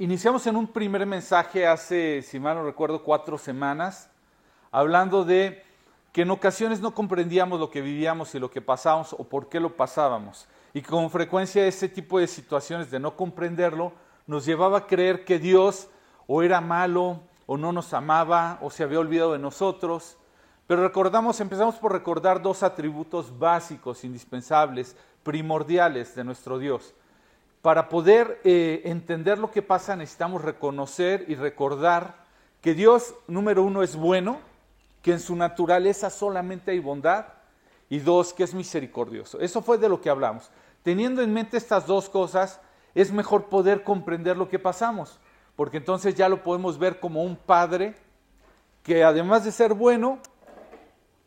iniciamos en un primer mensaje hace, si mal no recuerdo, cuatro semanas, hablando de que en ocasiones no comprendíamos lo que vivíamos y lo que pasábamos o por qué lo pasábamos. Y con frecuencia ese tipo de situaciones de no comprenderlo nos llevaba a creer que Dios o era malo o no nos amaba o se había olvidado de nosotros. Pero recordamos, empezamos por recordar dos atributos básicos, indispensables, primordiales de nuestro Dios. Para poder eh, entender lo que pasa necesitamos reconocer y recordar que Dios, número uno, es bueno, que en su naturaleza solamente hay bondad, y dos, que es misericordioso. Eso fue de lo que hablamos. Teniendo en mente estas dos cosas, es mejor poder comprender lo que pasamos, porque entonces ya lo podemos ver como un padre que además de ser bueno,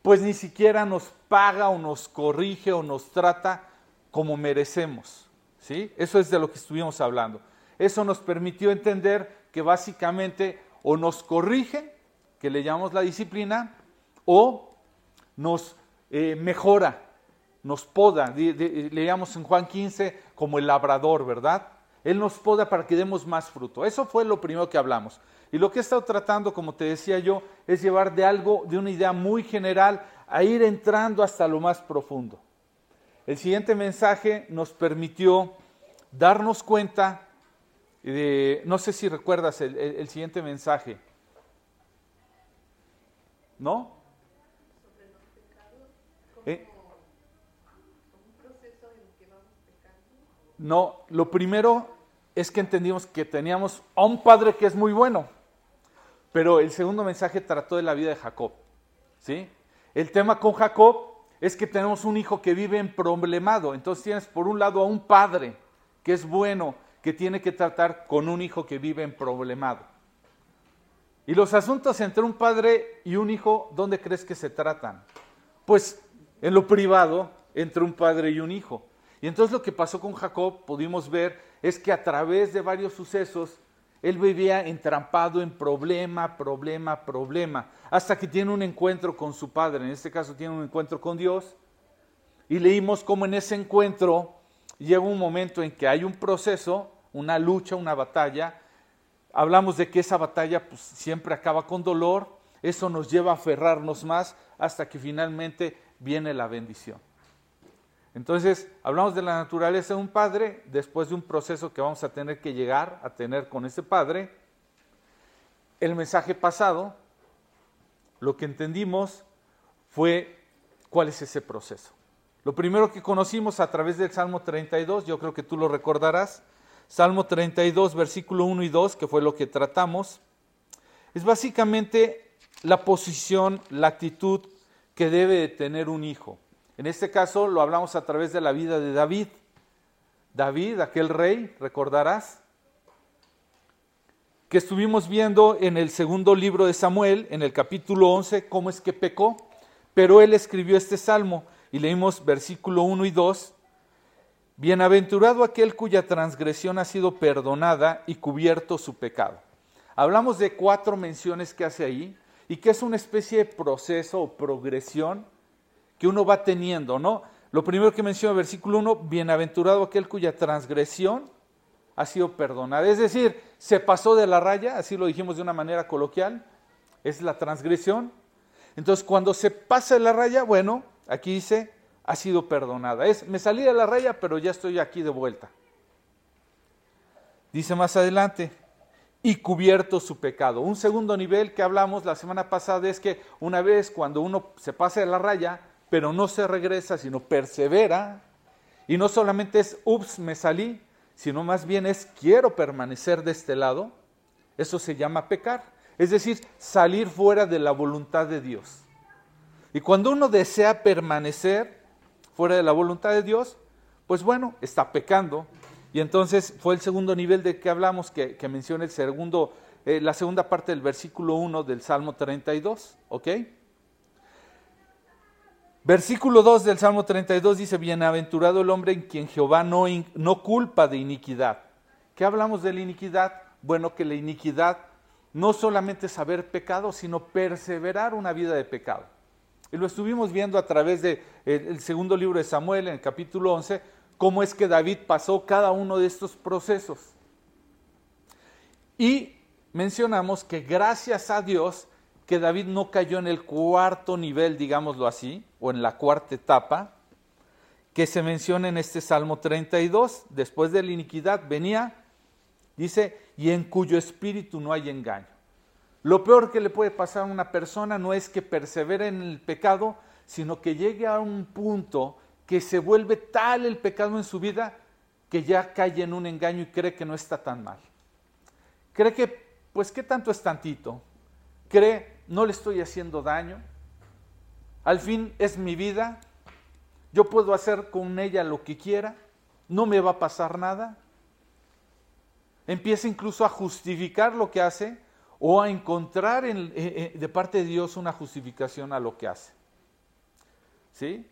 pues ni siquiera nos paga o nos corrige o nos trata como merecemos. ¿Sí? Eso es de lo que estuvimos hablando. Eso nos permitió entender que básicamente o nos corrige que le llamamos la disciplina, o nos eh, mejora, nos poda, le llamamos en Juan 15 como el labrador, ¿verdad? Él nos poda para que demos más fruto. Eso fue lo primero que hablamos. Y lo que he estado tratando, como te decía yo, es llevar de algo, de una idea muy general, a ir entrando hasta lo más profundo. El siguiente mensaje nos permitió darnos cuenta de, no sé si recuerdas el siguiente mensaje, ¿No? ¿Eh? No, lo primero es que entendimos que teníamos a un padre que es muy bueno, pero el segundo mensaje trató de la vida de Jacob. ¿sí? El tema con Jacob es que tenemos un hijo que vive en problemado, entonces tienes por un lado a un padre que es bueno, que tiene que tratar con un hijo que vive en problemado. Y los asuntos entre un padre y un hijo, ¿dónde crees que se tratan? Pues en lo privado, entre un padre y un hijo. Y entonces lo que pasó con Jacob, pudimos ver, es que a través de varios sucesos, él vivía entrampado en problema, problema, problema, hasta que tiene un encuentro con su padre, en este caso tiene un encuentro con Dios, y leímos cómo en ese encuentro llega un momento en que hay un proceso, una lucha, una batalla, hablamos de que esa batalla pues, siempre acaba con dolor, eso nos lleva a aferrarnos más hasta que finalmente viene la bendición. Entonces, hablamos de la naturaleza de un padre, después de un proceso que vamos a tener que llegar a tener con ese padre. El mensaje pasado, lo que entendimos fue cuál es ese proceso. Lo primero que conocimos a través del Salmo 32, yo creo que tú lo recordarás, Salmo 32, versículo 1 y 2, que fue lo que tratamos, es básicamente la posición, la actitud que debe de tener un hijo. En este caso lo hablamos a través de la vida de David. David, aquel rey, recordarás, que estuvimos viendo en el segundo libro de Samuel, en el capítulo 11, cómo es que pecó, pero él escribió este salmo y leímos versículo 1 y 2, Bienaventurado aquel cuya transgresión ha sido perdonada y cubierto su pecado. Hablamos de cuatro menciones que hace ahí y que es una especie de proceso o progresión que uno va teniendo, ¿no? Lo primero que menciona el versículo 1, bienaventurado aquel cuya transgresión ha sido perdonada. Es decir, se pasó de la raya, así lo dijimos de una manera coloquial, es la transgresión. Entonces, cuando se pasa de la raya, bueno, aquí dice, ha sido perdonada. Es, me salí de la raya, pero ya estoy aquí de vuelta. Dice más adelante, y cubierto su pecado. Un segundo nivel que hablamos la semana pasada es que una vez cuando uno se pasa de la raya, pero no se regresa, sino persevera, y no solamente es, ups, me salí, sino más bien es, quiero permanecer de este lado, eso se llama pecar. Es decir, salir fuera de la voluntad de Dios. Y cuando uno desea permanecer, fuera de la voluntad de Dios, pues bueno, está pecando. Y entonces fue el segundo nivel de que hablamos, que, menciona el segundo, eh, la segunda parte del versículo 1 del Salmo 32, ¿ok? Versículo 2 del Salmo 32 dice, bienaventurado el hombre en quien Jehová no, no culpa de iniquidad. ¿Qué hablamos de la iniquidad? Bueno, que la iniquidad no solamente es haber pecado, sino perseverar una vida de pecado. Y lo estuvimos viendo a través del de segundo libro de Samuel, en el capítulo 11, cómo es que David pasó cada uno de estos procesos. Y mencionamos que gracias a Dios que David no cayó en el cuarto nivel, digámoslo así, o en la cuarta etapa, que se menciona en este Salmo 32, después de la iniquidad venía, dice, y en cuyo espíritu no hay engaño. Lo peor que le puede pasar a una persona no es que persevere en el pecado, sino que llegue a un punto que se vuelve tal el pecado en su vida que ya cae en un engaño y cree que no está tan mal. Cree que, pues, ¿qué tanto es tantito? Cree, no le estoy haciendo daño. Al fin es mi vida, yo puedo hacer con ella lo que quiera, no me va a pasar nada. Empieza incluso a justificar lo que hace o a encontrar eh, eh, de parte de Dios una justificación a lo que hace. ¿Sí?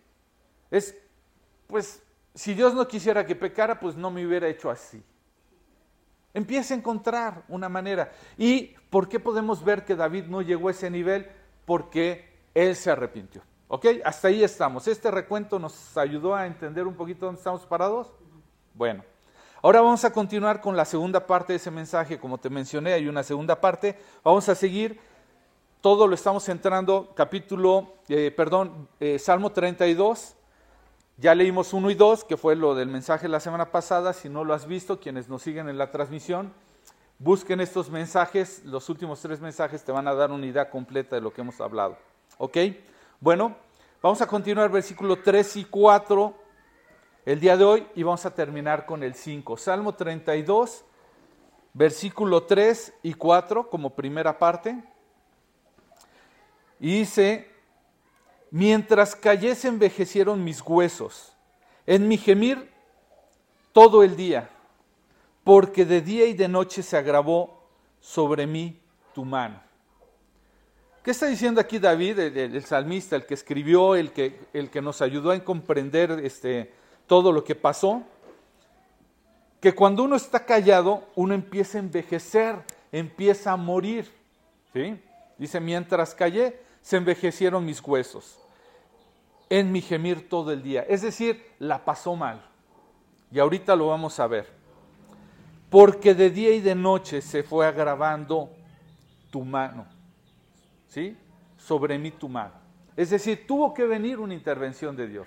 Es, pues, si Dios no quisiera que pecara, pues no me hubiera hecho así. Empieza a encontrar una manera. ¿Y por qué podemos ver que David no llegó a ese nivel? Porque él se arrepintió. ¿Ok? Hasta ahí estamos. ¿Este recuento nos ayudó a entender un poquito dónde estamos parados? Bueno, ahora vamos a continuar con la segunda parte de ese mensaje. Como te mencioné, hay una segunda parte. Vamos a seguir. Todo lo estamos entrando, capítulo, eh, perdón, eh, Salmo 32. Ya leímos 1 y 2, que fue lo del mensaje la semana pasada. Si no lo has visto, quienes nos siguen en la transmisión, busquen estos mensajes. Los últimos tres mensajes te van a dar una idea completa de lo que hemos hablado. ¿Ok? Bueno, vamos a continuar versículo 3 y 4 el día de hoy y vamos a terminar con el 5. Salmo 32, versículo 3 y 4 como primera parte. Y dice, mientras cayese envejecieron mis huesos, en mi gemir todo el día, porque de día y de noche se agravó sobre mí tu mano. ¿Qué está diciendo aquí David, el, salmista, el que escribió, el que, el que nos ayudó a comprender este, todo lo que pasó? Que cuando uno está callado, uno empieza a envejecer, empieza a morir. ¿sí? Dice, mientras callé, se envejecieron mis huesos en mi gemir todo el día. Es decir, la pasó mal. Y ahorita lo vamos a ver. Porque de día y de noche se fue agravando tu mano. ¿Sí? Sobre mí tu mano. Es decir, tuvo que venir una intervención de Dios.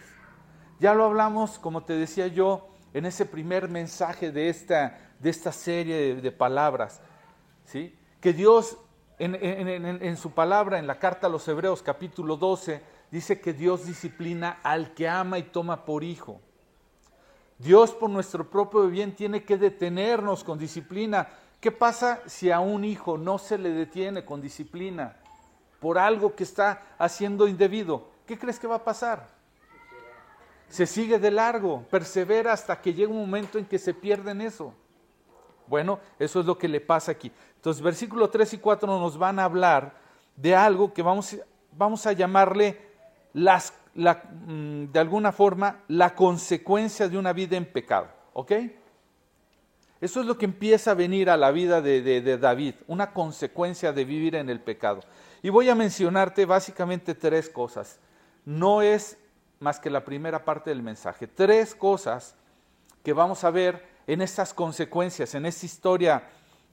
Ya lo hablamos, como te decía yo, en ese primer mensaje de esta, de esta serie de, palabras, ¿sí? Que Dios, en, en su palabra, en la carta a los Hebreos, capítulo 12, dice que Dios disciplina al que ama y toma por hijo. Dios por nuestro propio bien tiene que detenernos con disciplina. ¿Qué pasa si a un hijo no se le detiene con disciplina? Por algo que está haciendo indebido, ¿qué crees que va a pasar? Se sigue de largo, persevera hasta que llega un momento en que se pierde en eso. Bueno, eso es lo que le pasa aquí. Entonces, versículo 3 y 4 nos van a hablar de algo que vamos, vamos a llamarle las, mm, de alguna forma la consecuencia de una vida en pecado. ¿Ok? Eso es lo que empieza a venir a la vida de David, una consecuencia de vivir en el pecado. Y voy a mencionarte básicamente tres cosas. No es más que la primera parte del mensaje. Tres cosas que vamos a ver en estas consecuencias, en esta historia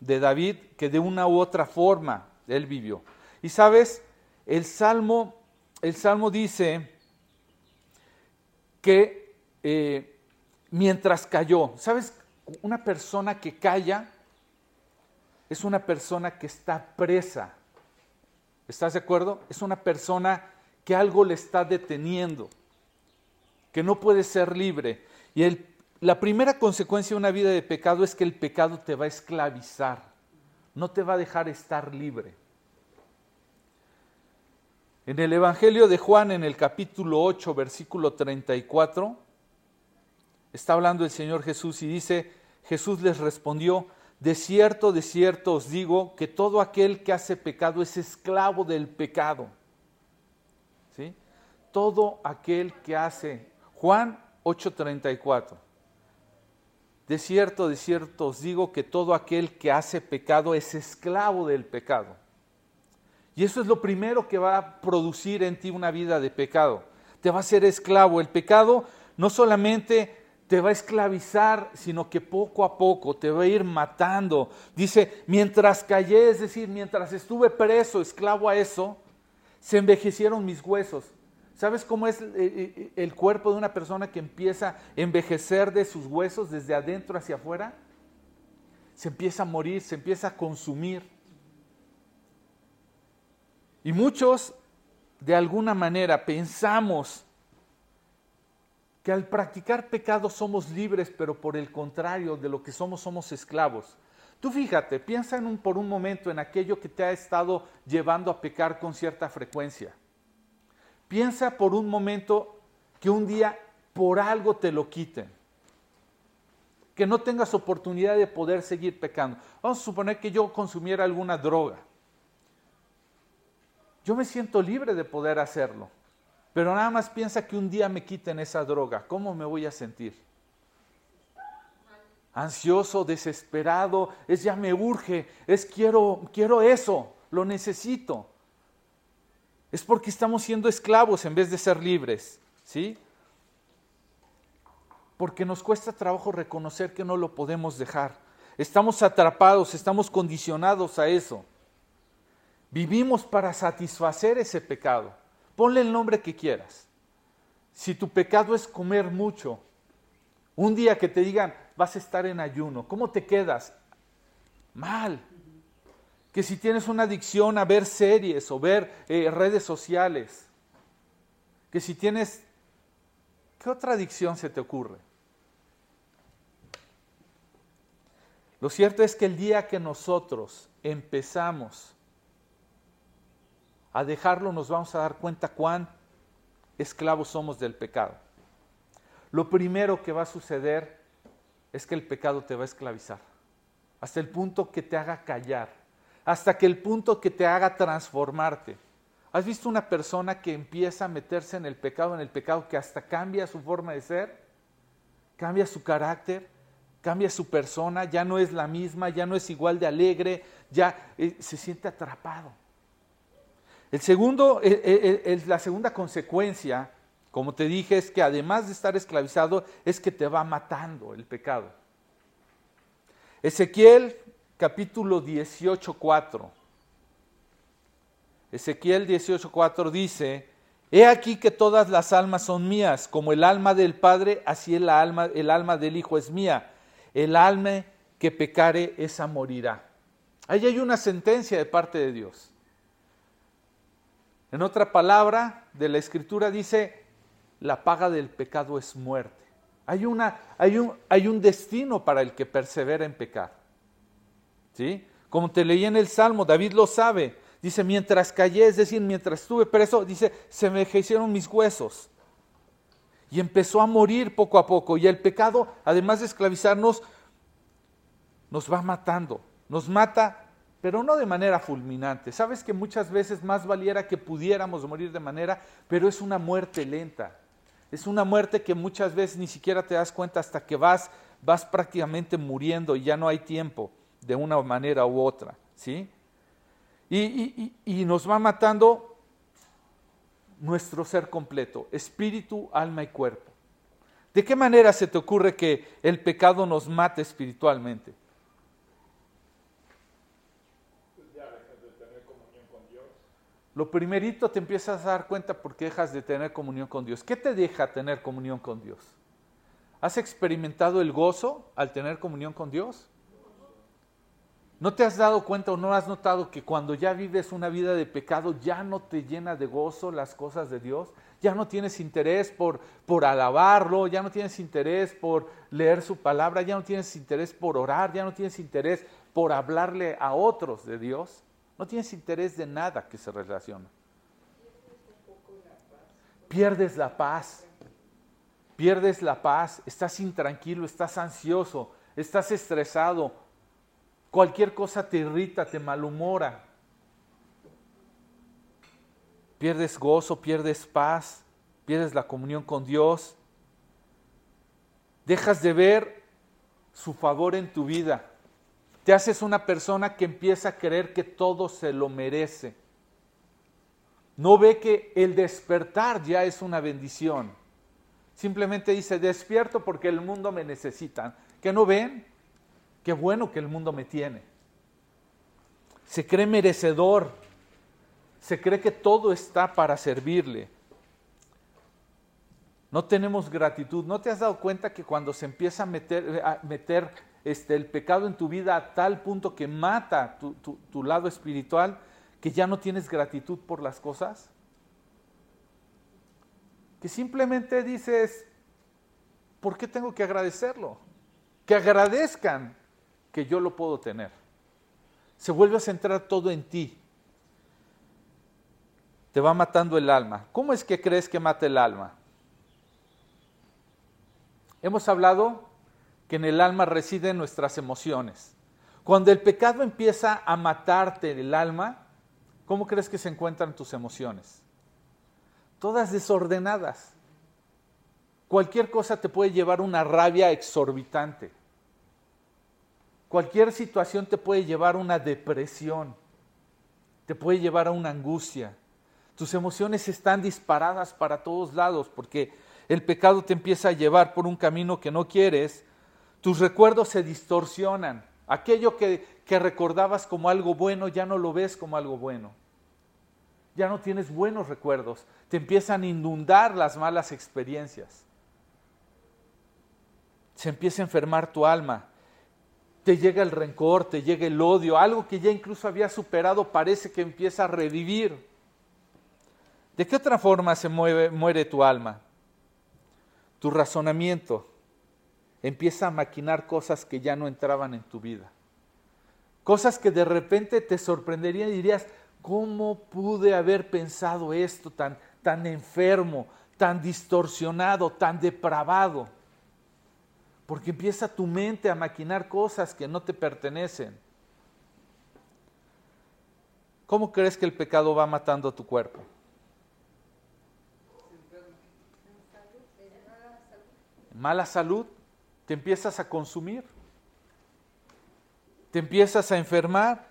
de David que de una u otra forma él vivió. Y sabes, el Salmo, el Salmo dice que eh, mientras cayó, ¿sabes? Una persona que calla es una persona que está presa ¿Estás de acuerdo? Es una persona que algo le está deteniendo, que no puede ser libre. Y la primera consecuencia de una vida de pecado es que el pecado te va a esclavizar, no te va a dejar estar libre. En el Evangelio de Juan, en el capítulo 8, versículo 34, está hablando el Señor Jesús y dice, Jesús les respondió, de cierto, de cierto os digo que todo aquel que hace pecado es esclavo del pecado. ¿Sí? Todo aquel que hace. Juan 8:34. De cierto, de cierto os digo que todo aquel que hace pecado es esclavo del pecado. Y eso es lo primero que va a producir en ti una vida de pecado. Te va a hacer esclavo. El pecado no solamente te va a esclavizar, sino que poco a poco te va a ir matando. Dice, mientras callé, es decir, mientras estuve preso, esclavo a eso, se envejecieron mis huesos. ¿Sabes cómo es eh, eh, el cuerpo de una persona que empieza a envejecer de sus huesos desde adentro hacia afuera? Se empieza a morir, se empieza a consumir. Y muchos, de alguna manera, pensamos que al practicar pecado somos libres, pero por el contrario de lo que somos, somos esclavos. Tú fíjate, piensa en un, por un momento en aquello que te ha estado llevando a pecar con cierta frecuencia. Piensa por un momento que un día por algo te lo quiten. Que no tengas oportunidad de poder seguir pecando. Vamos a suponer que yo consumiera alguna droga. Yo me siento libre de poder hacerlo. Pero nada más piensa que un día me quiten esa droga. ¿Cómo me voy a sentir? Ansioso, desesperado, es ya me urge, es quiero, quiero eso, lo necesito. Es porque estamos siendo esclavos en vez de ser libres, ¿sí? Porque nos cuesta trabajo reconocer que no lo podemos dejar. Estamos atrapados, estamos condicionados a eso. Vivimos para satisfacer ese pecado. Ponle el nombre que quieras. Si tu pecado es comer mucho, un día que te digan, vas a estar en ayuno, ¿cómo te quedas? Mal. Que si tienes una adicción a ver series o ver eh, redes sociales, que si tienes, ¿qué otra adicción se te ocurre? Lo cierto es que el día que nosotros empezamos a dejarlo nos vamos a dar cuenta cuán esclavos somos del pecado. Lo primero que va a suceder es que el pecado te va a esclavizar, hasta el punto que te haga callar, hasta que el punto que te haga transformarte. ¿Has visto una persona que empieza a meterse en el pecado, en el pecado que hasta cambia su forma de ser? Cambia su carácter, cambia su persona, ya no es la misma, ya no es igual de alegre, ya eh, se siente atrapado. El segundo, la segunda consecuencia, como te dije, es que además de estar esclavizado, es que te va matando el pecado. Ezequiel capítulo 18, 4. Ezequiel 18:4 dice, He aquí que todas las almas son mías, como el alma del Padre, así el alma, el alma del Hijo es mía. El alma que pecare, esa morirá. Ahí hay una sentencia de parte de Dios. En otra palabra de la escritura dice, la paga del pecado es muerte. Hay, una, hay, un, hay un destino para el que persevera en pecar. ¿Sí? Como te leí en el Salmo, David lo sabe. Dice, mientras callé, es decir, mientras estuve preso, dice, se me envejecieron mis huesos. Y empezó a morir poco a poco. Y el pecado, además de esclavizarnos, nos va matando. Nos mata pero no de manera fulminante. Sabes que muchas veces más valiera que pudiéramos morir de manera, pero es una muerte lenta. Es una muerte que muchas veces ni siquiera te das cuenta hasta que vas, vas prácticamente muriendo y ya no hay tiempo de una manera u otra. ¿sí? Y, y nos va matando nuestro ser completo, espíritu, alma y cuerpo. ¿De qué manera se te ocurre que el pecado nos mate espiritualmente? Lo primerito te empiezas a dar cuenta porque dejas de tener comunión con Dios. ¿Qué te deja tener comunión con Dios? ¿Has experimentado el gozo al tener comunión con Dios? ¿No te has dado cuenta o no has notado que cuando ya vives una vida de pecado ya no te llena de gozo las cosas de Dios? Ya no tienes interés por, por alabarlo, ya no tienes interés por leer su palabra, ya no tienes interés por orar, ya no tienes interés por hablarle a otros de Dios. No tienes interés de nada que se relaciona. Pierdes la paz. Pierdes la paz. Estás intranquilo, estás ansioso, estás estresado. Cualquier cosa te irrita, te malhumora. Pierdes gozo, pierdes paz, pierdes la comunión con Dios. Dejas de ver su favor en tu vida. Te haces una persona que empieza a creer que todo se lo merece. No ve que el despertar ya es una bendición. Simplemente dice, despierto porque el mundo me necesita. ¿Que no ven? Qué bueno que el mundo me tiene. Se cree merecedor. Se cree que todo está para servirle. No tenemos gratitud. ¿No te has dado cuenta que cuando se empieza a meter, a meter este, el pecado en tu vida a tal punto que mata tu, tu lado espiritual, que ya no tienes gratitud por las cosas? Que simplemente dices, ¿por qué tengo que agradecerlo? Que agradezcan que yo lo puedo tener. Se vuelve a centrar todo en ti. Te va matando el alma. ¿Cómo es que crees que mata el alma? Hemos hablado que en el alma residen nuestras emociones. Cuando el pecado empieza a matarte el alma, ¿cómo crees que se encuentran tus emociones? Todas desordenadas. Cualquier cosa te puede llevar una rabia exorbitante. Cualquier situación te puede llevar a una depresión, te puede llevar a una angustia. Tus emociones están disparadas para todos lados porque el pecado te empieza a llevar por un camino que no quieres, tus recuerdos se distorsionan. Aquello que, que recordabas como algo bueno ya no lo ves como algo bueno. Ya no tienes buenos recuerdos. Te empiezan a inundar las malas experiencias. Se empieza a enfermar tu alma. Te llega el rencor, te llega el odio, algo que ya incluso había superado parece que empieza a revivir. ¿De qué otra forma se muere tu alma? tu razonamiento empieza a maquinar cosas que ya no entraban en tu vida. Cosas que de repente te sorprenderían y dirías, ¿cómo pude haber pensado esto tan, tan enfermo, tan distorsionado, tan depravado? Porque empieza tu mente a maquinar cosas que no te pertenecen. ¿Cómo crees que el pecado va matando a tu cuerpo? mala salud, te empiezas a consumir, te empiezas a enfermar,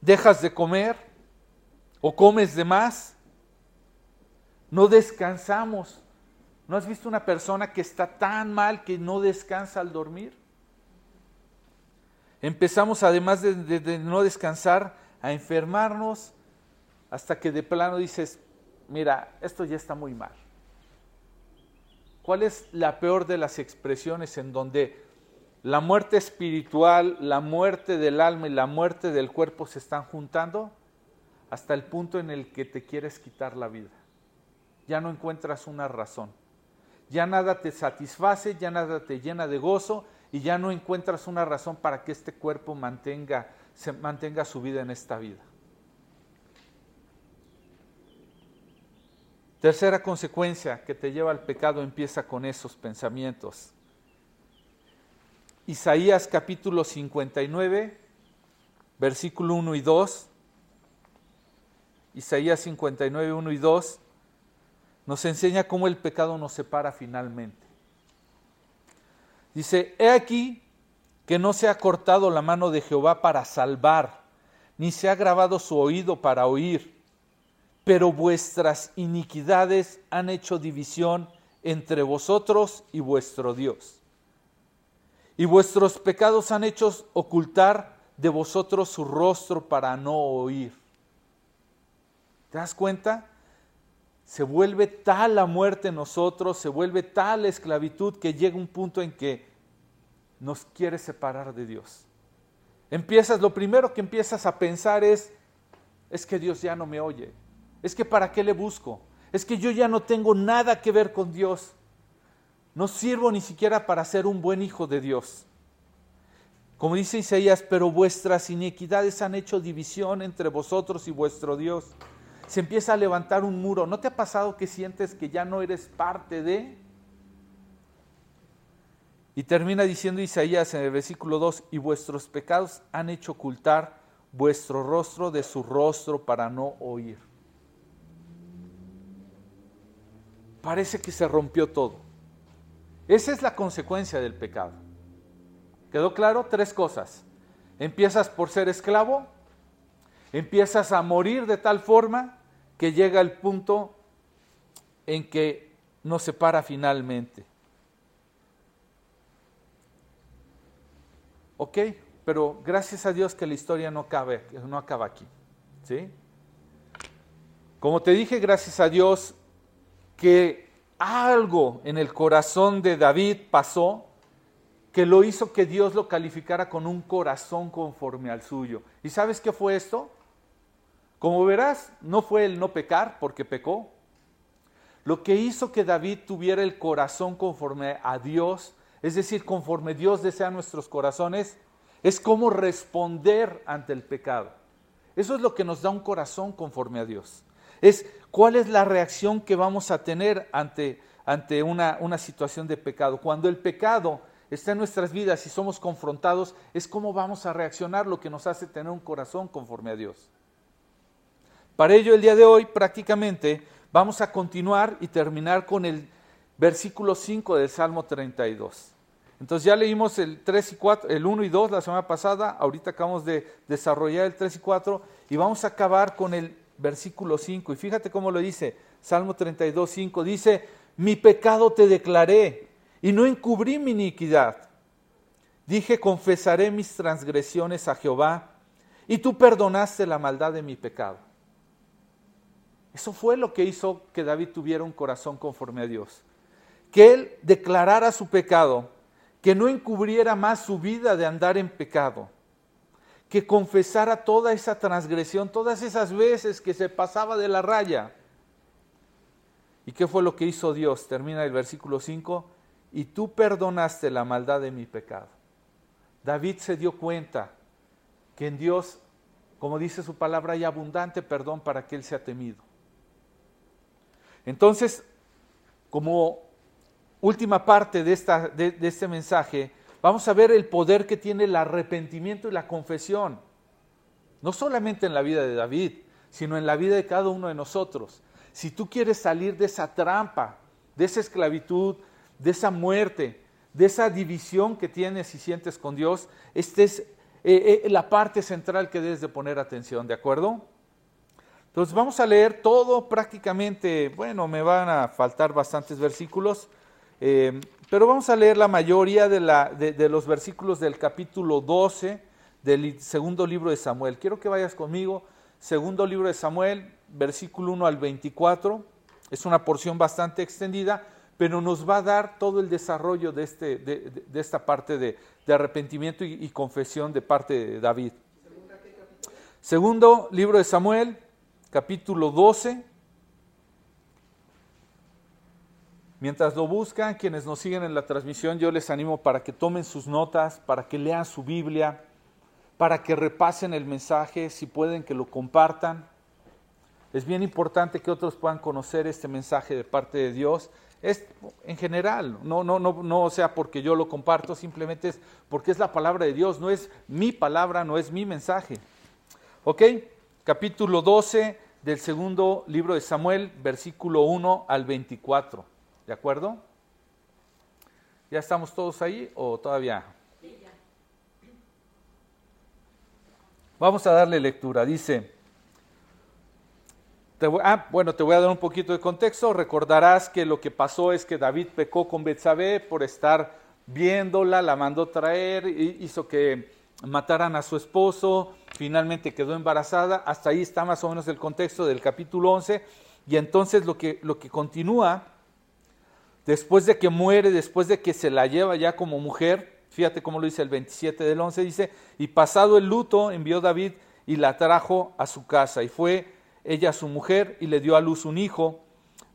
dejas de comer o comes de más, no descansamos. ¿No has visto una persona que está tan mal que no descansa al dormir? Empezamos además de, de no descansar a enfermarnos hasta que de plano dices, mira, esto ya está muy mal. ¿Cuál es la peor de las expresiones en donde la muerte espiritual, la muerte del alma y la muerte del cuerpo se están juntando? Hasta el punto en el que te quieres quitar la vida. Ya no encuentras una razón. Ya nada te satisface, ya nada te llena de gozo y ya no encuentras una razón para que este cuerpo mantenga, se mantenga su vida en esta vida. Tercera consecuencia que te lleva al pecado empieza con esos pensamientos. Isaías capítulo 59, versículo 1 y 2. Isaías 59, 1 y 2 nos enseña cómo el pecado nos separa finalmente. Dice, he aquí que no se ha cortado la mano de Jehová para salvar, ni se ha grabado su oído para oír pero vuestras iniquidades han hecho división entre vosotros y vuestro Dios. Y vuestros pecados han hecho ocultar de vosotros su rostro para no oír. ¿Te das cuenta? Se vuelve tal la muerte en nosotros, se vuelve tal la esclavitud que llega un punto en que nos quiere separar de Dios. Empiezas, lo primero que empiezas a pensar es, es que Dios ya no me oye es que ¿para qué le busco? Es que yo ya no tengo nada que ver con Dios. No sirvo ni siquiera para ser un buen hijo de Dios. Como dice Isaías, pero vuestras iniquidades han hecho división entre vosotros y vuestro Dios. Se empieza a levantar un muro. ¿No te ha pasado que sientes que ya no eres parte de? Y termina diciendo Isaías en el versículo 2, y vuestros pecados han hecho ocultar vuestro rostro de su rostro para no oír. parece que se rompió todo. Esa es la consecuencia del pecado. ¿Quedó claro? Tres cosas. Empiezas por ser esclavo, empiezas a morir de tal forma que llega el punto en que nos separa finalmente. Ok, pero gracias a Dios que la historia no, cabe, no acaba aquí. ¿sí? Como te dije, gracias a Dios que algo en el corazón de David pasó que lo hizo que Dios lo calificara con un corazón conforme al suyo. ¿Y sabes qué fue esto? Como verás, no fue el no pecar porque pecó. Lo que hizo que David tuviera el corazón conforme a Dios, es decir, conforme Dios desea nuestros corazones, es cómo responder ante el pecado. Eso es lo que nos da un corazón conforme a Dios. Es cuál es la reacción que vamos a tener ante, ante una, una situación de pecado. Cuando el pecado está en nuestras vidas y somos confrontados, es cómo vamos a reaccionar lo que nos hace tener un corazón conforme a Dios. Para ello, el día de hoy prácticamente vamos a continuar y terminar con el versículo 5 del Salmo 32. Entonces ya leímos el 3 y 4, el 1 y 2 la semana pasada, ahorita acabamos de desarrollar el 3 y 4 y vamos a acabar con el versículo 5. Y fíjate cómo lo dice, Salmo 32, 5, dice, mi pecado te declaré y no encubrí mi iniquidad. Dije, confesaré mis transgresiones a Jehová y tú perdonaste la maldad de mi pecado. Eso fue lo que hizo que David tuviera un corazón conforme a Dios. Que él declarara su pecado, que no encubriera más su vida de andar en pecado, que confesara toda esa transgresión, todas esas veces que se pasaba de la raya. ¿Y qué fue lo que hizo Dios? Termina el versículo 5, y tú perdonaste la maldad de mi pecado. David se dio cuenta que en Dios, como dice su palabra, hay abundante perdón para que Él sea temido. Entonces, como última parte de, esta, de, este mensaje, vamos a ver el poder que tiene el arrepentimiento y la confesión. No solamente en la vida de David, sino en la vida de cada uno de nosotros. Si tú quieres salir de esa trampa, de esa esclavitud, de esa muerte, de esa división que tienes y sientes con Dios, esta es eh, eh, la parte central que debes de poner atención, ¿de acuerdo? Entonces vamos a leer todo prácticamente, bueno, me van a faltar bastantes versículos, eh, pero vamos a leer la mayoría de, los versículos del capítulo 12 del segundo libro de Samuel. Quiero que vayas conmigo, segundo libro de Samuel, versículo 1 al 24. Es una porción bastante extendida, pero nos va a dar todo el desarrollo de, este, esta parte de, arrepentimiento y, confesión de parte de David. Segundo libro de Samuel, capítulo 12. Mientras lo buscan, quienes nos siguen en la transmisión, yo les animo para que tomen sus notas, para que lean su Biblia, para que repasen el mensaje, si pueden que lo compartan. Es bien importante que otros puedan conocer este mensaje de parte de Dios. Es en general, no, no, no, no sea porque yo lo comparto, simplemente es porque es la palabra de Dios, no es mi palabra, no es mi mensaje. ¿Ok? Capítulo 12, del segundo libro de Samuel, versículo 1 al 24. ¿De acuerdo? ¿Ya estamos todos ahí o todavía? Vamos a darle lectura. Dice, ah, bueno, te voy a dar un poquito de contexto. Recordarás que lo que pasó es que David pecó con Betsabé por estar viéndola, la mandó traer, hizo que mataran a su esposo, finalmente quedó embarazada, hasta ahí está más o menos el contexto del capítulo 11, y entonces lo que, lo que continúa, después de que muere, después de que se la lleva ya como mujer, fíjate cómo lo dice el 27 del 11, dice, y pasado el luto envió David y la trajo a su casa, y fue ella su mujer y le dio a luz un hijo,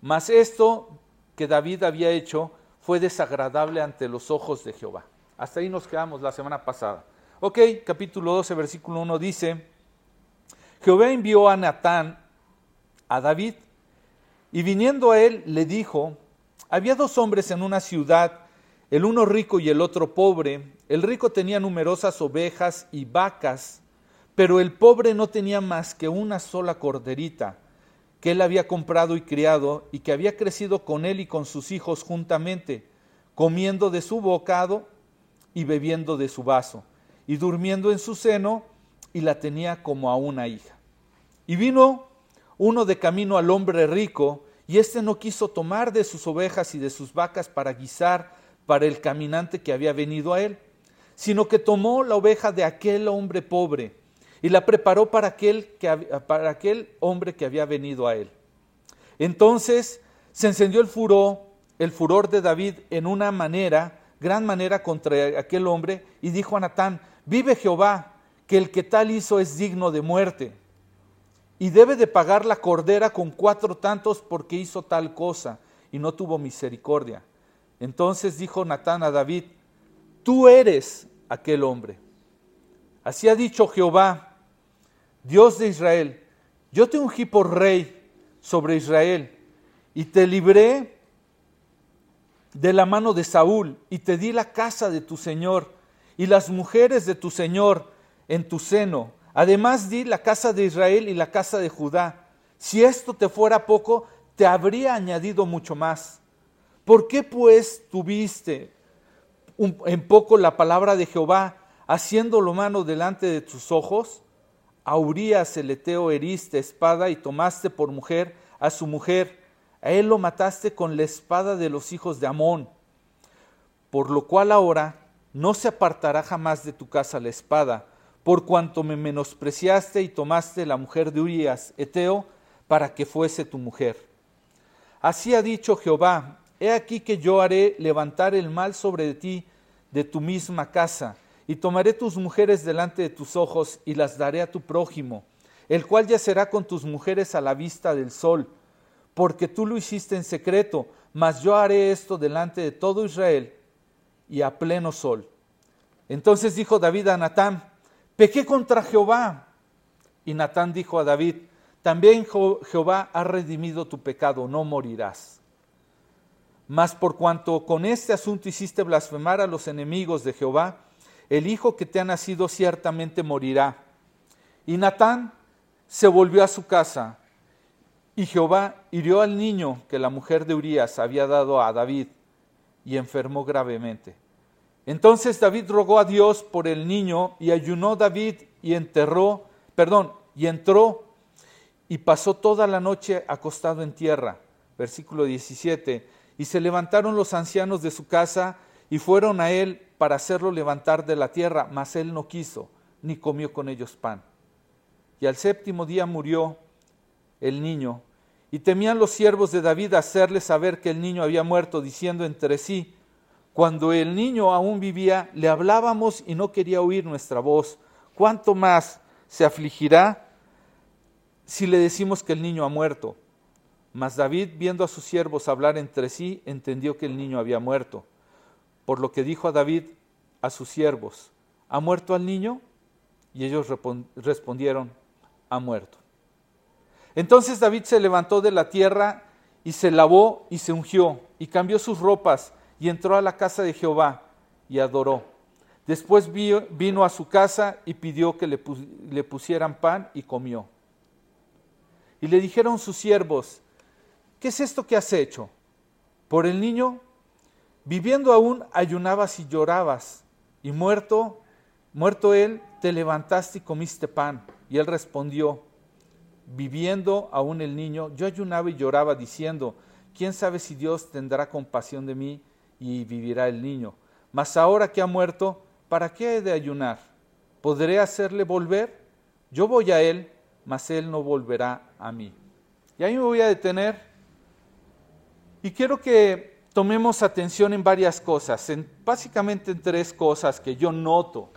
mas esto que David había hecho fue desagradable ante los ojos de Jehová. Hasta ahí nos quedamos la semana pasada. Ok, capítulo 12, versículo 1 dice, Jehová envió a Natán a David y viniendo a él le dijo, había dos hombres en una ciudad, el uno rico y el otro pobre. El rico tenía numerosas ovejas y vacas, pero el pobre no tenía más que una sola corderita que él había comprado y criado y que había crecido con él y con sus hijos juntamente, comiendo de su bocado y bebiendo de su vaso y durmiendo en su seno, y la tenía como a una hija. Y vino uno de camino al hombre rico, y éste no quiso tomar de sus ovejas y de sus vacas para guisar para el caminante que había venido a él, sino que tomó la oveja de aquel hombre pobre y la preparó para aquel, que, para aquel hombre que había venido a él. Entonces se encendió el furor, el furor de David en una manera, gran manera contra aquel hombre, y dijo a Natán, vive Jehová, que el que tal hizo es digno de muerte, y debe de pagar la cordera con cuatro tantos porque hizo tal cosa, y no tuvo misericordia. Entonces dijo Natán a David, tú eres aquel hombre. Así ha dicho Jehová, Dios de Israel, yo te ungí por rey sobre Israel y te libré de la mano de Saúl y te di la casa de tu Señor y las mujeres de tu Señor en tu seno. Además di la casa de Israel y la casa de Judá. Si esto te fuera poco, te habría añadido mucho más. ¿Por qué pues tuviste en poco la palabra de Jehová, haciéndolo mano delante de tus ojos? A Urias el Eteo heriste espada y tomaste por mujer a su mujer. A él lo mataste con la espada de los hijos de Amón. Por lo cual ahora no se apartará jamás de tu casa la espada, por cuanto me menospreciaste y tomaste la mujer de Urias Eteo para que fuese tu mujer. Así ha dicho Jehová, he aquí que yo haré levantar el mal sobre ti de tu misma casa y tomaré tus mujeres delante de tus ojos y las daré a tu prójimo, el cual yacerá con tus mujeres a la vista del sol, porque tú lo hiciste en secreto, mas yo haré esto delante de todo Israel y a pleno sol. Entonces dijo David a Natán, pequé contra Jehová. Y Natán dijo a David, también Jehová ha redimido tu pecado, no morirás. Mas por cuanto con este asunto hiciste blasfemar a los enemigos de Jehová, el hijo que te ha nacido ciertamente morirá. Y Natán se volvió a su casa, y Jehová hirió al niño que la mujer de Urías había dado a David, y enfermó gravemente. Entonces David rogó a Dios por el niño, y ayunó David y enterró, perdón, y entró y pasó toda la noche acostado en tierra. Versículo 17. Y se levantaron los ancianos de su casa y fueron a él para hacerlo levantar de la tierra, mas él no quiso, ni comió con ellos pan. Y al séptimo día murió el niño, y temían los siervos de David hacerle saber que el niño había muerto, diciendo entre sí, cuando el niño aún vivía, le hablábamos y no quería oír nuestra voz. ¿Cuánto más se afligirá si le decimos que el niño ha muerto? Mas David, viendo a sus siervos hablar entre sí, entendió que el niño había muerto por lo que dijo a David a sus siervos, ¿ha muerto al niño? Y ellos respondieron, ha muerto. Entonces David se levantó de la tierra y se lavó y se ungió y cambió sus ropas y entró a la casa de Jehová y adoró. Después vino a su casa y pidió que le pusieran pan y comió. Y le dijeron sus siervos, ¿qué es esto que has hecho? Por el niño Viviendo aún ayunabas y llorabas, y muerto, muerto él, te levantaste y comiste pan. Y él respondió, viviendo aún el niño, yo ayunaba y lloraba diciendo, ¿quién sabe si Dios tendrá compasión de mí y vivirá el niño? Mas ahora que ha muerto, ¿para qué he de ayunar? ¿Podré hacerle volver? Yo voy a él, mas él no volverá a mí. Y ahí me voy a detener. Y quiero que tomemos atención en varias cosas, en, básicamente en tres cosas que yo noto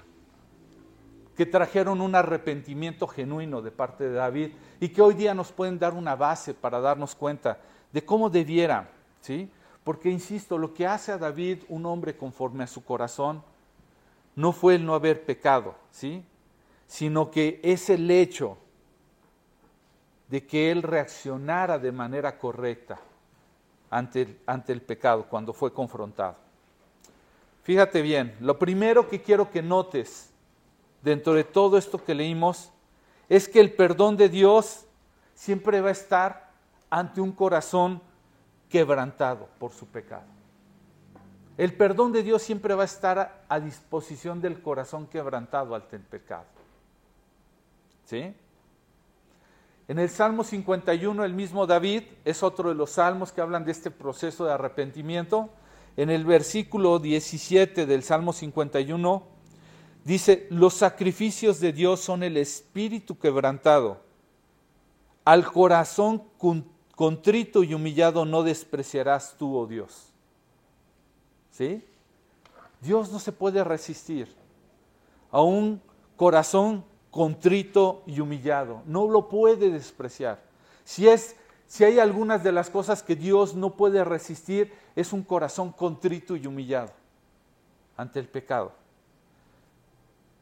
que trajeron un arrepentimiento genuino de parte de David y que hoy día nos pueden dar una base para darnos cuenta de cómo debiera, ¿sí? Porque insisto, lo que hace a David un hombre conforme a su corazón no fue el no haber pecado, ¿sí? Sino que es el hecho de que él reaccionara de manera correcta ante el, ante el pecado cuando fue confrontado. Fíjate bien, lo primero que quiero que notes dentro de todo esto que leímos es que el perdón de Dios siempre va a estar ante un corazón quebrantado por su pecado. El perdón de Dios siempre va a estar a disposición del corazón quebrantado el pecado. ¿Sí? En el Salmo 51, el mismo David es otro de los salmos que hablan de este proceso de arrepentimiento. En el versículo 17 del Salmo 51 dice, los sacrificios de Dios son el espíritu quebrantado. Al corazón contrito y humillado no despreciarás tú, oh Dios. ¿Sí? Dios no se puede resistir a un corazón contrito y humillado. No lo puede despreciar. Si, es, si hay algunas de las cosas que Dios no puede resistir, es un corazón contrito y humillado ante el pecado.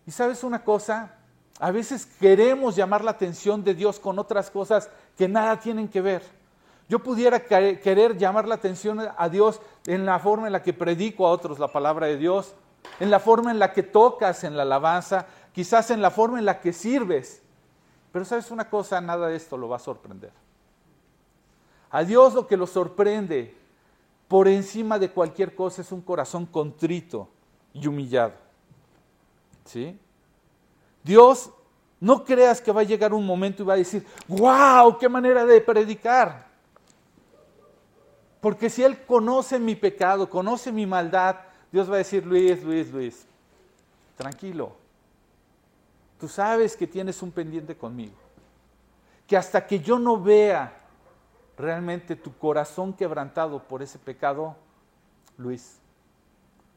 Y sabes una cosa, a veces queremos llamar la atención de Dios con otras cosas que nada tienen que ver. Yo pudiera querer llamar la atención a Dios en la forma en la que predico a otros la palabra de Dios, en la forma en la que tocas en la alabanza, quizás en la forma en la que sirves. Pero sabes una cosa, nada de esto lo va a sorprender. A Dios lo que lo sorprende por encima de cualquier cosa es un corazón contrito y humillado. ¿Sí? Dios, no creas que va a llegar un momento y va a decir, wow, qué manera de predicar. Porque si Él conoce mi pecado, conoce mi maldad, Dios va a decir, Luis, Luis, Luis, tranquilo. Tú sabes que tienes un pendiente conmigo. Que hasta que yo no vea realmente tu corazón quebrantado por ese pecado, Luis,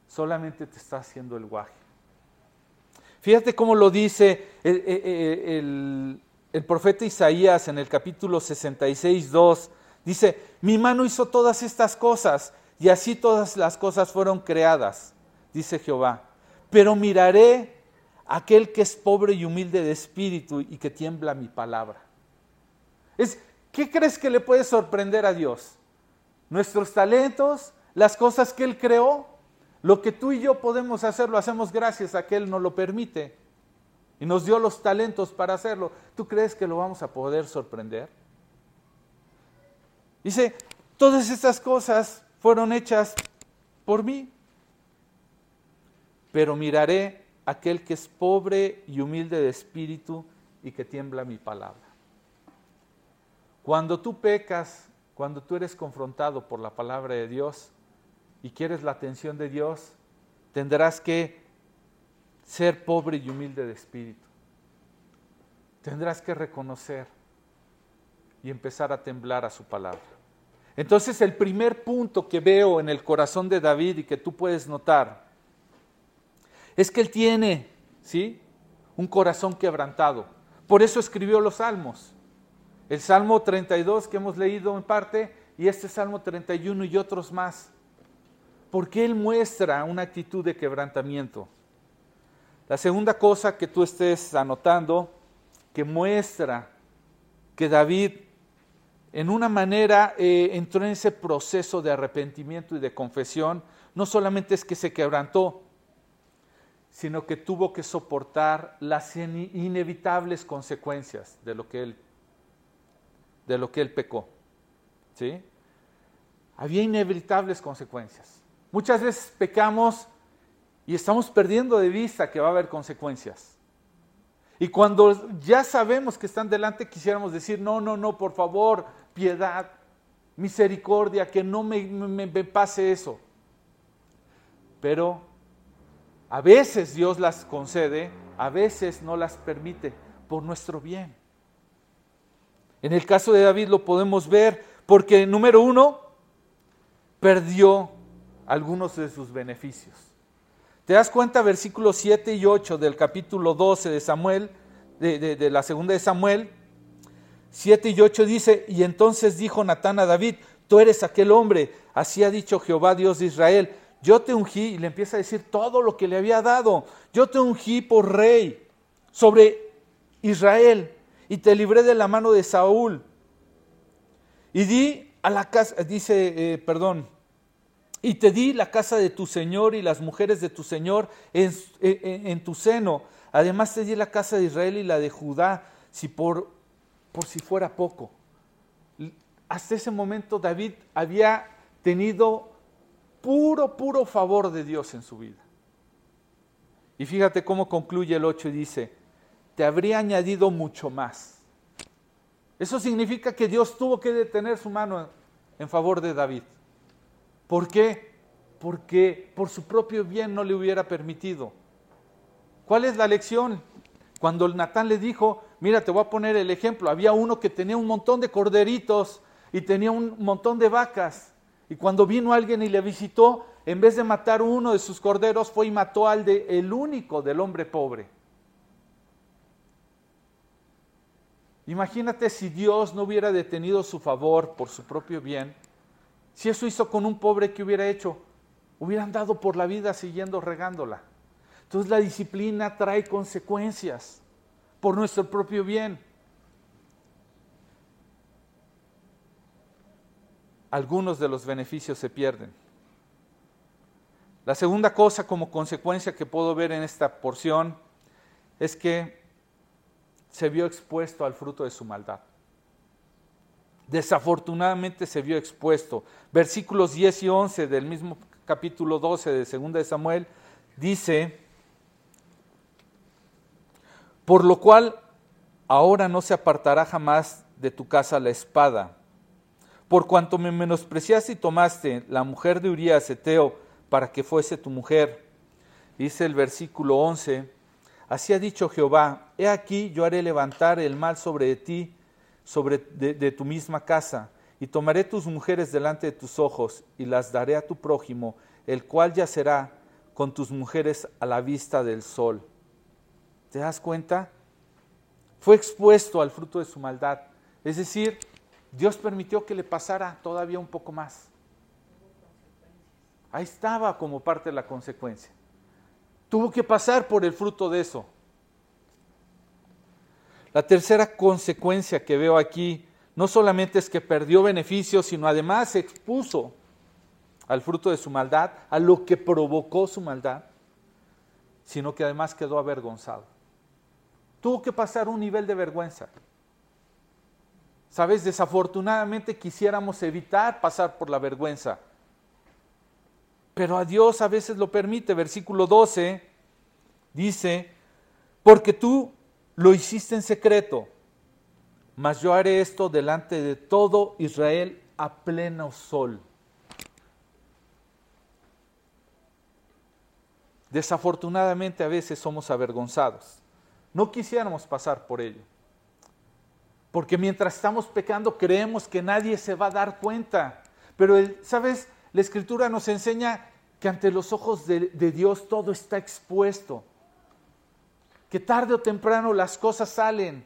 solamente te está haciendo el guaje. Fíjate cómo lo dice el, profeta Isaías en el capítulo 66, 2 Dice, mi mano hizo todas estas cosas y así todas las cosas fueron creadas, dice Jehová. Pero miraré a aquel que es pobre y humilde de espíritu y que tiembla mi palabra. Es, ¿Qué crees que le puede sorprender a Dios? Nuestros talentos, las cosas que Él creó, lo que tú y yo podemos hacer lo hacemos gracias a que Él nos lo permite y nos dio los talentos para hacerlo. ¿Tú crees que lo vamos a poder sorprender? Dice, todas estas cosas fueron hechas por mí, pero miraré aquel que es pobre y humilde de espíritu y que tiembla mi palabra. Cuando tú pecas, cuando tú eres confrontado por la palabra de Dios y quieres la atención de Dios, tendrás que ser pobre y humilde de espíritu. Tendrás que reconocer y empezar a temblar a su palabra. Entonces el primer punto que veo en el corazón de David y que tú puedes notar es que él tiene, ¿sí? Un corazón quebrantado. Por eso escribió los salmos. El Salmo 32 que hemos leído en parte y este Salmo 31 y otros más. Porque él muestra una actitud de quebrantamiento. La segunda cosa que tú estés anotando que muestra que David en una manera eh, entró en ese proceso de arrepentimiento y de confesión, no solamente es que se quebrantó, sino que tuvo que soportar las inevitables consecuencias de lo que él, de lo que él pecó. ¿Sí? Había inevitables consecuencias. Muchas veces pecamos y estamos perdiendo de vista que va a haber consecuencias. Y cuando ya sabemos que están delante, quisiéramos decir, no, no, no, por favor, piedad, misericordia, que no me, pase eso. Pero a veces Dios las concede, a veces no las permite por nuestro bien. En el caso de David lo podemos ver porque, número uno, perdió algunos de sus beneficios. ¿Te das cuenta? Versículos 7 y 8 del capítulo 12 de Samuel, de, de la segunda de Samuel, 7 y 8 dice, y entonces dijo Natán a David, tú eres aquel hombre, así ha dicho Jehová Dios de Israel, yo te ungí, y le empieza a decir todo lo que le había dado, yo te ungí por rey sobre Israel, y te libré de la mano de Saúl. Y di a la casa, dice, eh, perdón, y te di la casa de tu Señor y las mujeres de tu Señor en, en tu seno. Además te di la casa de Israel y la de Judá, si por por si fuera poco. Hasta ese momento David había tenido puro, puro favor de Dios en su vida. Y fíjate cómo concluye el 8 y dice, te habría añadido mucho más. Eso significa que Dios tuvo que detener su mano en favor de David. ¿Por qué? Porque por su propio bien no le hubiera permitido. ¿Cuál es la lección? Cuando Natán le dijo, mira, te voy a poner el ejemplo, había uno que tenía un montón de corderitos y tenía un montón de vacas. Y cuando vino alguien y le visitó, en vez de matar uno de sus corderos, fue y mató al de el único del hombre pobre. Imagínate si Dios no hubiera detenido su favor por su propio bien, si eso hizo con un pobre que hubiera hecho, hubieran dado por la vida siguiendo regándola. Entonces la disciplina trae consecuencias por nuestro propio bien. Algunos de los beneficios se pierden. La segunda cosa como consecuencia que puedo ver en esta porción es que se vio expuesto al fruto de su maldad. Desafortunadamente se vio expuesto. Versículos 10 y 11 del mismo capítulo 12 de 2 de Samuel dice, por lo cual ahora no se apartará jamás de tu casa la espada, por cuanto me menospreciaste y tomaste la mujer de Urías Eteo para que fuese tu mujer. Dice el versículo 11, Así ha dicho Jehová, he aquí yo haré levantar el mal sobre ti, sobre de, tu misma casa, y tomaré tus mujeres delante de tus ojos, y las daré a tu prójimo, el cual yacerá con tus mujeres a la vista del sol. ¿Te das cuenta? Fue expuesto al fruto de su maldad. Es decir, Dios permitió que le pasara todavía un poco más. Ahí estaba como parte de la consecuencia. Tuvo que pasar por el fruto de eso. La tercera consecuencia que veo aquí no solamente es que perdió beneficios, sino además se expuso al fruto de su maldad, a lo que provocó su maldad, sino que además quedó avergonzado. Tuvo que pasar un nivel de vergüenza. Sabes, desafortunadamente quisiéramos evitar pasar por la vergüenza pero a Dios a veces lo permite. Versículo 12 dice, porque tú lo hiciste en secreto, mas yo haré esto delante de todo Israel a pleno sol. Desafortunadamente a veces somos avergonzados. No quisiéramos pasar por ello. Porque mientras estamos pecando creemos que nadie se va a dar cuenta. Pero, ¿sabes? La escritura nos enseña que ante los ojos de, Dios todo está expuesto, que tarde o temprano las cosas salen.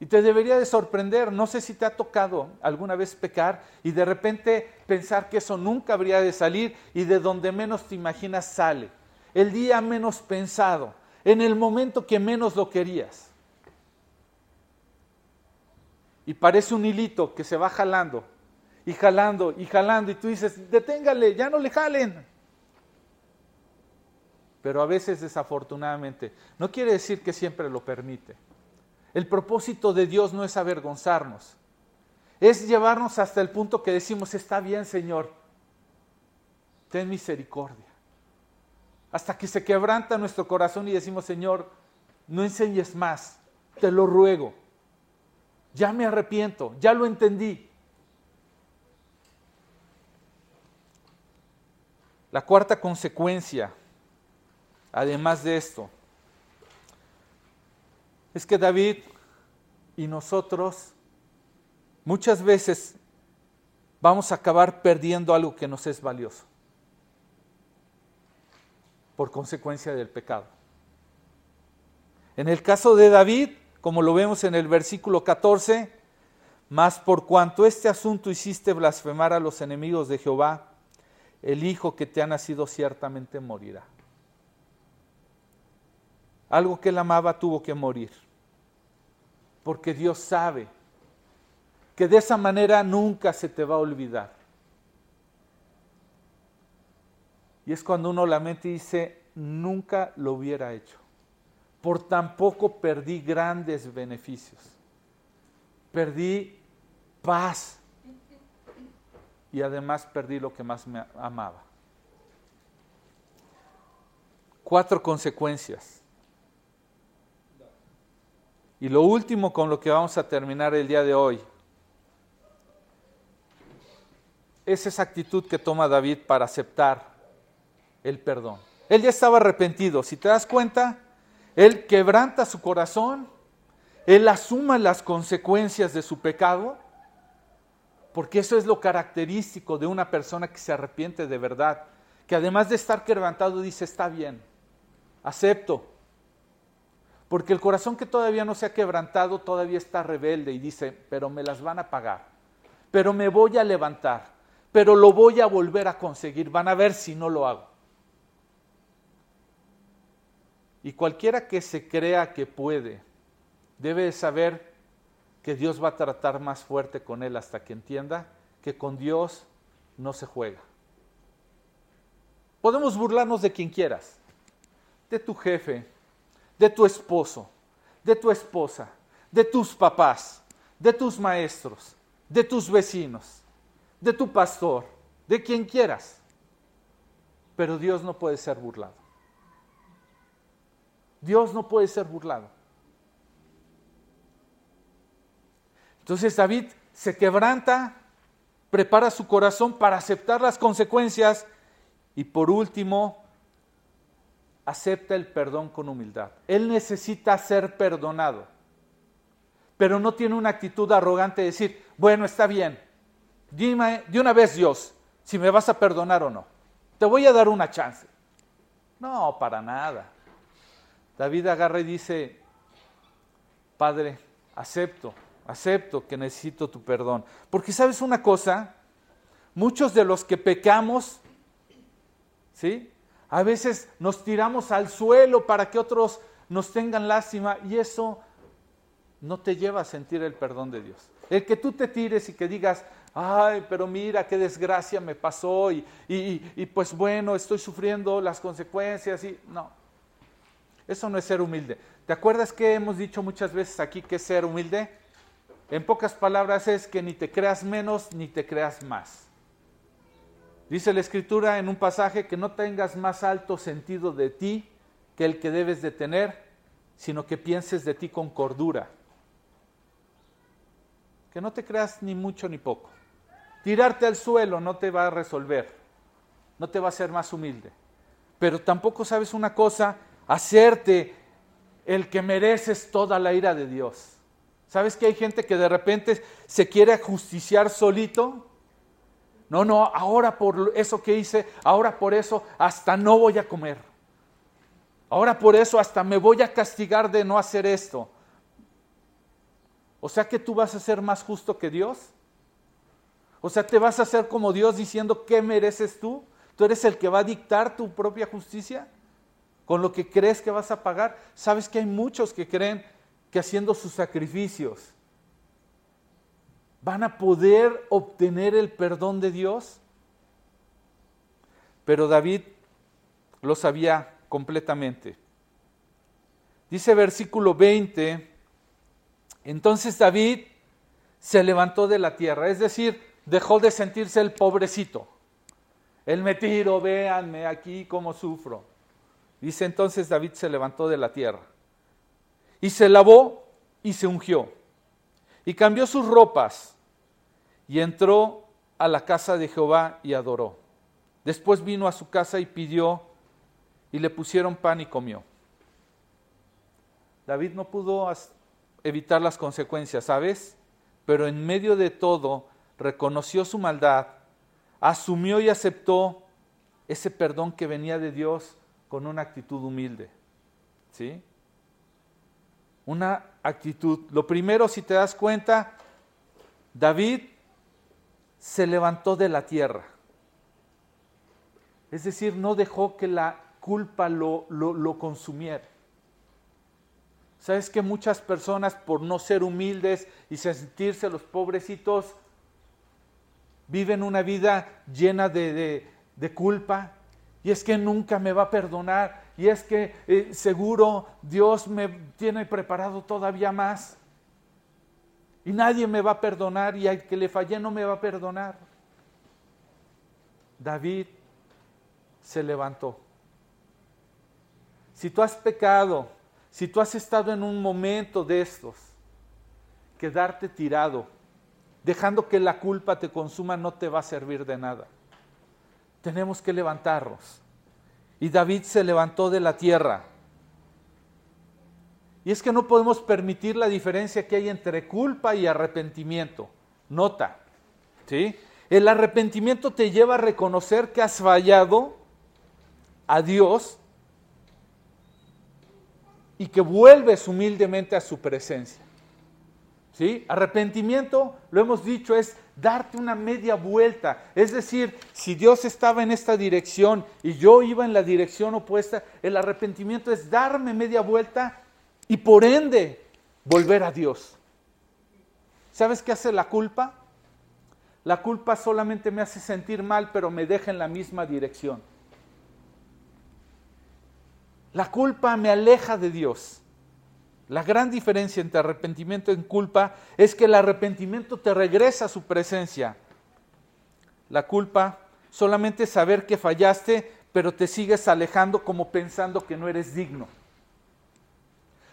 Y te debería de sorprender, no sé si te ha tocado alguna vez pecar y de repente pensar que eso nunca habría de salir y de donde menos te imaginas sale. El día menos pensado, en el momento que menos lo querías. Y parece un hilito que se va jalando y jalando y jalando y tú dices, deténgale, ya no le jalen. Pero a veces desafortunadamente, no quiere decir que siempre lo permite. El propósito de Dios no es avergonzarnos, es llevarnos hasta el punto que decimos, está bien Señor, ten misericordia. Hasta que se quebranta nuestro corazón y decimos, Señor, no enseñes más, te lo ruego. Ya me arrepiento, ya lo entendí, La cuarta consecuencia, además de esto, es que David y nosotros muchas veces vamos a acabar perdiendo algo que nos es valioso por consecuencia del pecado. En el caso de David, como lo vemos en el versículo 14, mas por cuanto este asunto hiciste blasfemar a los enemigos de Jehová, el hijo que te ha nacido ciertamente morirá. Algo que él amaba tuvo que morir, porque Dios sabe que de esa manera nunca se te va a olvidar. Y es cuando uno lamenta y dice, nunca lo hubiera hecho. Por tan poco perdí grandes beneficios. Perdí paz, y además perdí lo que más me amaba. Cuatro consecuencias. Y lo último con lo que vamos a terminar el día de hoy es esa actitud que toma David para aceptar el perdón. Él ya estaba arrepentido. Si te das cuenta, Él quebranta su corazón, Él asuma las consecuencias de su pecado, porque eso es lo característico de una persona que se arrepiente de verdad, que además de estar quebrantado dice, está bien, acepto. Porque el corazón que todavía no se ha quebrantado todavía está rebelde y dice, pero me las van a pagar, pero me voy a levantar, pero lo voy a volver a conseguir, van a ver si no lo hago. Y cualquiera que se crea que puede, debe saber que Dios va a tratar más fuerte con él hasta que entienda que con Dios no se juega. Podemos burlarnos de quien quieras, de tu jefe, de tu esposo, de tu esposa, de tus papás, de tus maestros, de tus vecinos, de tu pastor, de quien quieras. Pero Dios no puede ser burlado. Dios no puede ser burlado. Entonces David se quebranta, prepara su corazón para aceptar las consecuencias y por último, acepta el perdón con humildad. Él necesita ser perdonado, pero no tiene una actitud arrogante de decir, bueno, está bien, dime de una vez Dios si me vas a perdonar o no. Te voy a dar una chance. No, para nada. David agarra y dice, Padre, acepto, acepto que necesito tu perdón. Porque sabes una cosa, muchos de los que pecamos, ¿sí? A veces nos tiramos al suelo para que otros nos tengan lástima y eso no te lleva a sentir el perdón de Dios. El que tú te tires y que digas, ay, pero mira qué desgracia me pasó y, y pues bueno, estoy sufriendo las consecuencias y no, eso no es ser humilde. ¿Te acuerdas que hemos dicho muchas veces aquí que es ser humilde? En pocas palabras es que ni te creas menos ni te creas más. Dice la escritura en un pasaje que no tengas más alto sentido de ti que el que debes de tener, sino que pienses de ti con cordura. Que no te creas ni mucho ni poco. Tirarte al suelo no te va a resolver, no te va a hacer más humilde. Pero tampoco sabes una cosa, hacerte el que mereces toda la ira de Dios. ¿Sabes que hay gente que de repente se quiere ajusticiar solito? No, no, ahora por eso que hice, ahora por eso hasta no voy a comer. Ahora por eso hasta me voy a castigar de no hacer esto. O sea que tú vas a ser más justo que Dios. O sea, te vas a hacer como Dios diciendo qué mereces tú. Tú eres el que va a dictar tu propia justicia con lo que crees que vas a pagar. Sabes que hay muchos que creen que haciendo sus sacrificios van a poder obtener el perdón de Dios. Pero David lo sabía completamente. Dice versículo 20, entonces David se levantó de la tierra, es decir, dejó de sentirse el pobrecito. El me tiro, véanme aquí cómo sufro. Dice entonces David se levantó de la tierra y se lavó y se ungió y cambió sus ropas y entró a la casa de Jehová y adoró. Después vino a su casa y pidió y le pusieron pan y comió. David no pudo evitar las consecuencias, ¿sabes? Pero en medio de todo reconoció su maldad, asumió y aceptó ese perdón que venía de Dios con una actitud humilde. ¿Sí? Una actitud. Lo primero, si te das cuenta, David se levantó de la tierra. Es decir, no dejó que la culpa lo, lo, consumiera. ¿Sabes que muchas personas, por no ser humildes y sentirse los pobrecitos, viven una vida llena de, de culpa, y es que nunca me va a perdonar, y es que eh, seguro Dios me tiene preparado todavía más, y nadie me va a perdonar, y al que le fallé no me va a perdonar. David se levantó. Si tú has pecado, si tú has estado en un momento de estos, quedarte tirado, dejando que la culpa te consuma, no te va a servir de nada tenemos que levantarnos y David se levantó de la tierra. Y es que no podemos permitir la diferencia que hay entre culpa y arrepentimiento. Nota, ¿sí? El arrepentimiento te lleva a reconocer que has fallado a Dios y que vuelves humildemente a su presencia. ¿Sí? Arrepentimiento, lo hemos dicho, es darte una media vuelta. Es decir, si Dios estaba en esta dirección y yo iba en la dirección opuesta, el arrepentimiento es darme media vuelta y por ende volver a Dios. ¿Sabes qué hace la culpa? La culpa solamente me hace sentir mal, pero me deja en la misma dirección. La culpa me aleja de Dios. La gran diferencia entre arrepentimiento y culpa es que el arrepentimiento te regresa a su presencia. La culpa solamente es saber que fallaste, pero te sigues alejando como pensando que no eres digno.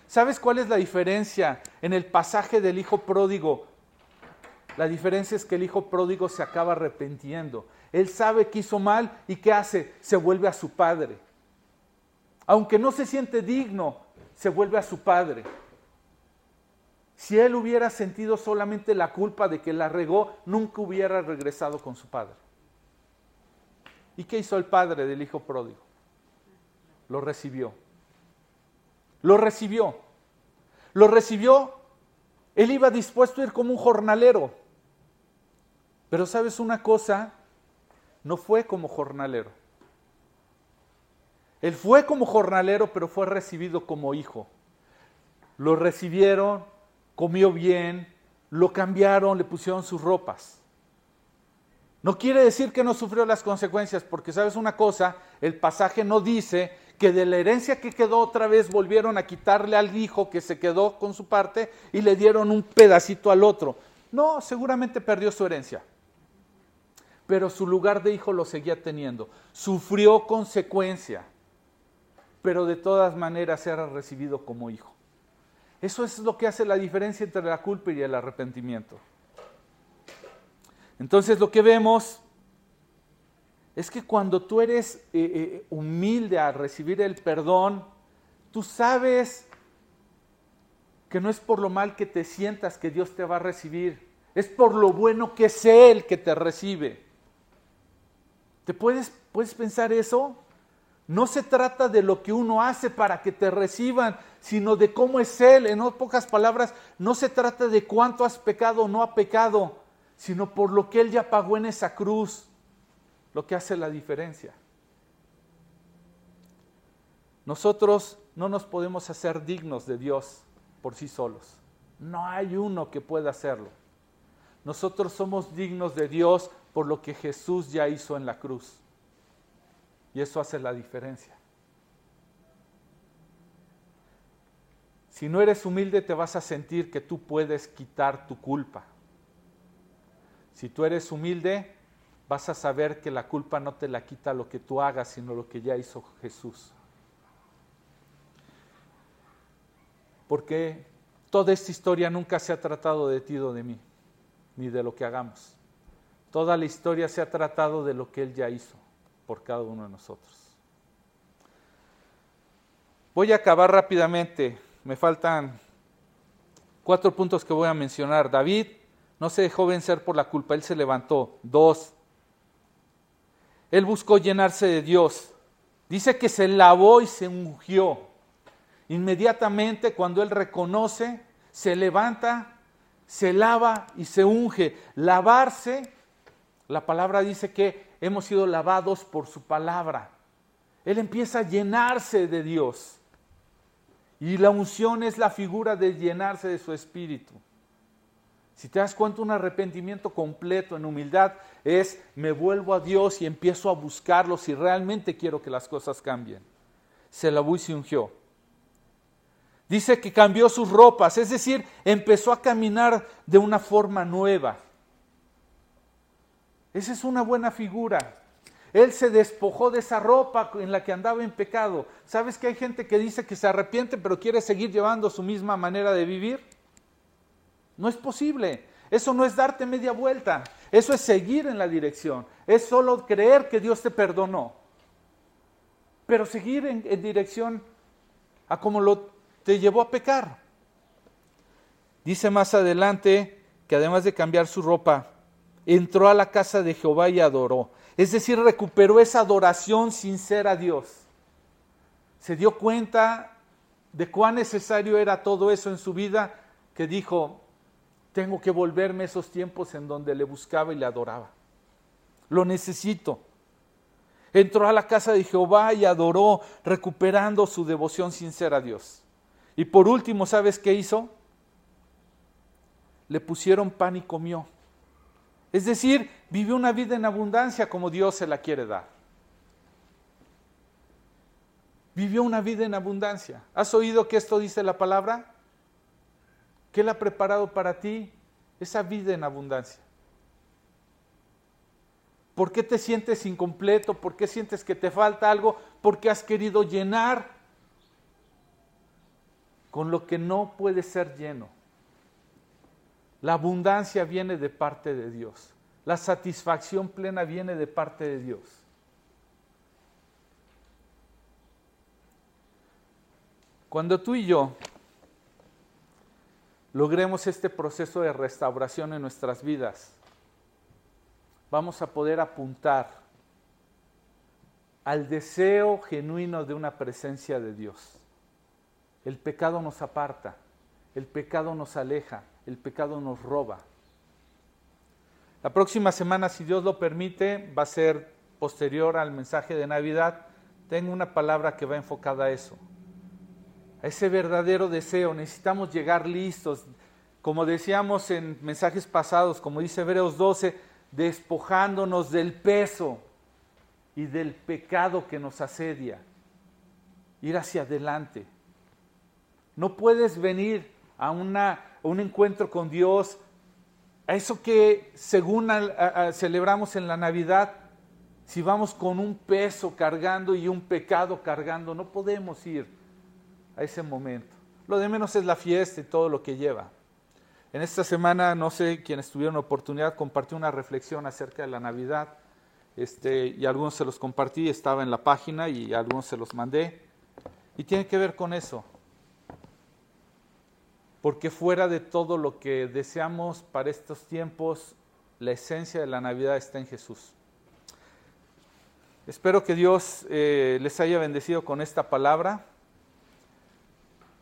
¿Sabes cuál es la diferencia en el pasaje del hijo pródigo? La diferencia es que el hijo pródigo se acaba arrepintiendo. Él sabe que hizo mal y ¿qué hace? Se vuelve a su padre. Aunque no se siente digno, se vuelve a su padre. Si él hubiera sentido solamente la culpa de que la regó, nunca hubiera regresado con su padre. ¿Y qué hizo el padre del hijo pródigo? Lo recibió. Lo recibió. Lo recibió. Él iba dispuesto a ir como un jornalero. Pero sabes una cosa, no fue como jornalero. Él fue como jornalero, pero fue recibido como hijo. Lo recibieron, comió bien, lo cambiaron, le pusieron sus ropas. No quiere decir que no sufrió las consecuencias, porque sabes una cosa, el pasaje no dice que de la herencia que quedó otra vez volvieron a quitarle al hijo que se quedó con su parte y le dieron un pedacito al otro. No, seguramente perdió su herencia, pero su lugar de hijo lo seguía teniendo. Sufrió consecuencia pero de todas maneras era recibido como hijo. Eso es lo que hace la diferencia entre la culpa y el arrepentimiento. Entonces lo que vemos es que cuando tú eres eh, eh, humilde a recibir el perdón, tú sabes que no es por lo mal que te sientas que Dios te va a recibir, es por lo bueno que es Él que te recibe. ¿Te puedes, puedes pensar eso? No se trata de lo que uno hace para que te reciban, sino de cómo es Él. En pocas palabras, no se trata de cuánto has pecado o no ha pecado, sino por lo que Él ya pagó en esa cruz, lo que hace la diferencia. Nosotros no nos podemos hacer dignos de Dios por sí solos. No hay uno que pueda hacerlo. Nosotros somos dignos de Dios por lo que Jesús ya hizo en la cruz. Y eso hace la diferencia. Si no eres humilde te vas a sentir que tú puedes quitar tu culpa. Si tú eres humilde, vas a saber que la culpa no te la quita lo que tú hagas, sino lo que ya hizo Jesús. Porque toda esta historia nunca se ha tratado de ti o de mí, ni de lo que hagamos. Toda la historia se ha tratado de lo que Él ya hizo por cada uno de nosotros. Voy a acabar rápidamente, me faltan cuatro puntos que voy a mencionar. David no se dejó vencer por la culpa, él se levantó. Dos, él buscó llenarse de Dios. Dice que se lavó y se ungió. Inmediatamente cuando él reconoce, se levanta, se lava y se unge. Lavarse, la palabra dice que hemos sido lavados por su palabra. Él empieza a llenarse de Dios. Y la unción es la figura de llenarse de su espíritu. Si te das cuenta, un arrepentimiento completo en humildad es me vuelvo a Dios y empiezo a buscarlo si realmente quiero que las cosas cambien. Se lavó y se ungió. Dice que cambió sus ropas, es decir, empezó a caminar de una forma nueva. Esa es una buena figura. Él se despojó de esa ropa en la que andaba en pecado. ¿Sabes que hay gente que dice que se arrepiente pero quiere seguir llevando su misma manera de vivir? No es posible. Eso no es darte media vuelta. Eso es seguir en la dirección. Es solo creer que Dios te perdonó. pero seguir en, en dirección a como lo te llevó a pecar. Dice más adelante que además de cambiar su ropa, entró a la casa de Jehová y adoró. Es decir, recuperó esa adoración sincera a Dios. Se dio cuenta de cuán necesario era todo eso en su vida que dijo, tengo que volverme a esos tiempos en donde le buscaba y le adoraba. Lo necesito. Entró a la casa de Jehová y adoró, recuperando su devoción sincera a Dios. Y por último, ¿sabes qué hizo? le pusieron pan y comió. Es decir, vivió una vida en abundancia como Dios se la quiere dar. Vivió una vida en abundancia. ¿Has oído que esto dice la palabra? ¿Qué Él ha preparado para ti? Esa vida en abundancia. ¿Por qué te sientes incompleto? ¿Por qué sientes que te falta algo? Porque has querido llenar con lo que no puede ser lleno. La abundancia viene de parte de Dios. La satisfacción plena viene de parte de Dios. Cuando tú y yo logremos este proceso de restauración en nuestras vidas, vamos a poder apuntar al deseo genuino de una presencia de Dios. El pecado nos aparta, el pecado nos aleja, el pecado nos roba. La próxima semana, si Dios lo permite, va a ser posterior al mensaje de Navidad. Tengo una palabra que va enfocada a eso, a ese verdadero deseo. Necesitamos llegar listos, como decíamos en mensajes pasados, como dice Hebreos 12, despojándonos del peso y del pecado que nos asedia. Ir hacia adelante. No puedes venir a una un encuentro con Dios, a eso que según celebramos en la Navidad, si vamos con un peso cargando y un pecado cargando, no podemos ir a ese momento. Lo de menos es la fiesta y todo lo que lleva. En esta semana, no sé quienes tuvieron oportunidad, compartí una reflexión acerca de la Navidad. Este, y algunos se los compartí, estaba en la página y algunos se los mandé. Y tiene que ver con eso porque fuera de todo lo que deseamos para estos tiempos, la esencia de la Navidad está en Jesús. Espero que Dios eh, les haya bendecido con esta palabra.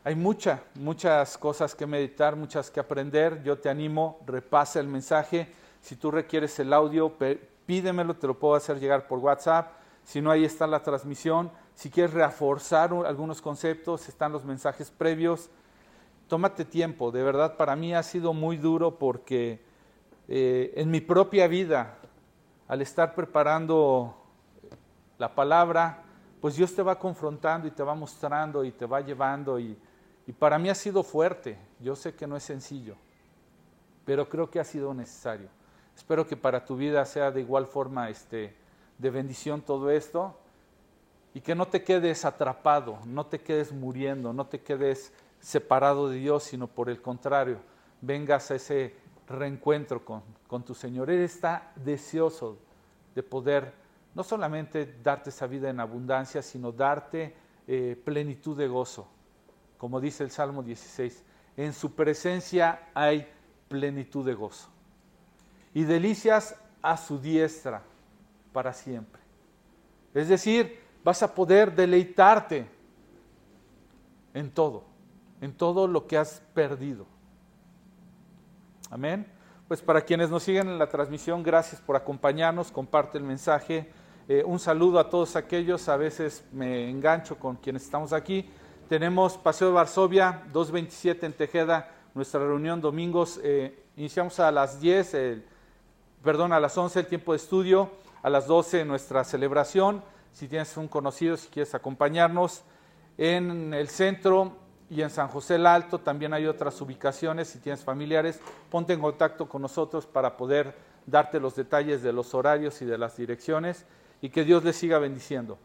Hay muchas, muchas cosas que meditar, muchas que aprender. Yo te animo, repasa el mensaje. Si tú requieres el audio, pídemelo, te lo puedo hacer llegar por WhatsApp. Si no, ahí está la transmisión. Si quieres reforzar algunos conceptos, están los mensajes previos tómate tiempo, de verdad para mí ha sido muy duro porque eh, en mi propia vida, al estar preparando la palabra, pues Dios te va confrontando y te va mostrando y te va llevando y, y para mí ha sido fuerte, yo sé que no es sencillo, pero creo que ha sido necesario. Espero que para tu vida sea de igual forma este, de bendición todo esto y que no te quedes atrapado, no te quedes muriendo, no te quedes separado de Dios, sino por el contrario, vengas a ese reencuentro con, con tu Señor. Él está deseoso de poder no solamente darte esa vida en abundancia, sino darte eh, plenitud de gozo. Como dice el Salmo 16, en su presencia hay plenitud de gozo. Y delicias a su diestra para siempre. Es decir, vas a poder deleitarte en todo en todo lo que has perdido. Amén. Pues para quienes nos siguen en la transmisión, gracias por acompañarnos, comparte el mensaje. Eh, un saludo a todos aquellos, a veces me engancho con quienes estamos aquí. Tenemos Paseo de Varsovia, 227 en Tejeda, nuestra reunión domingos. Eh, iniciamos a las 10, perdón, a las 11 el tiempo de estudio, a las 12 nuestra celebración. Si tienes un conocido, si quieres acompañarnos. En el centro y en San José el Alto también hay otras ubicaciones. Si tienes familiares, ponte en contacto con nosotros para poder darte los detalles de los horarios y de las direcciones y que Dios les siga bendiciendo.